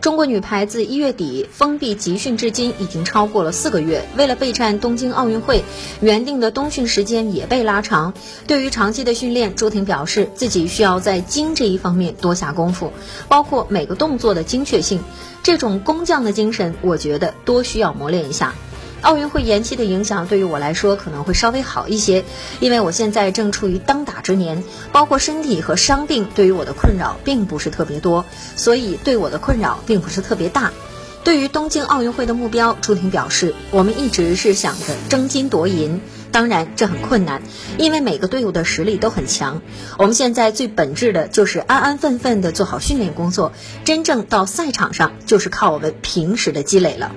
中国女排自一月底封闭集训至今已经超过了四个月，为了备战东京奥运会，原定的冬训时间也被拉长。对于长期的训练，朱婷表示自己需要在精这一方面多下功夫，包括每个动作的精确性。这种工匠的精神，我觉得多需要磨练一下。奥运会延期的影响对于我来说可能会稍微好一些，因为我现在正处于当打之年，包括身体和伤病对于我的困扰并不是特别多，所以对我的困扰并不是特别大。对于东京奥运会的目标，朱婷表示，我们一直是想着争金夺银，当然这很困难，因为每个队伍的实力都很强。我们现在最本质的就是安安分分的做好训练工作，真正到赛场上就是靠我们平时的积累了。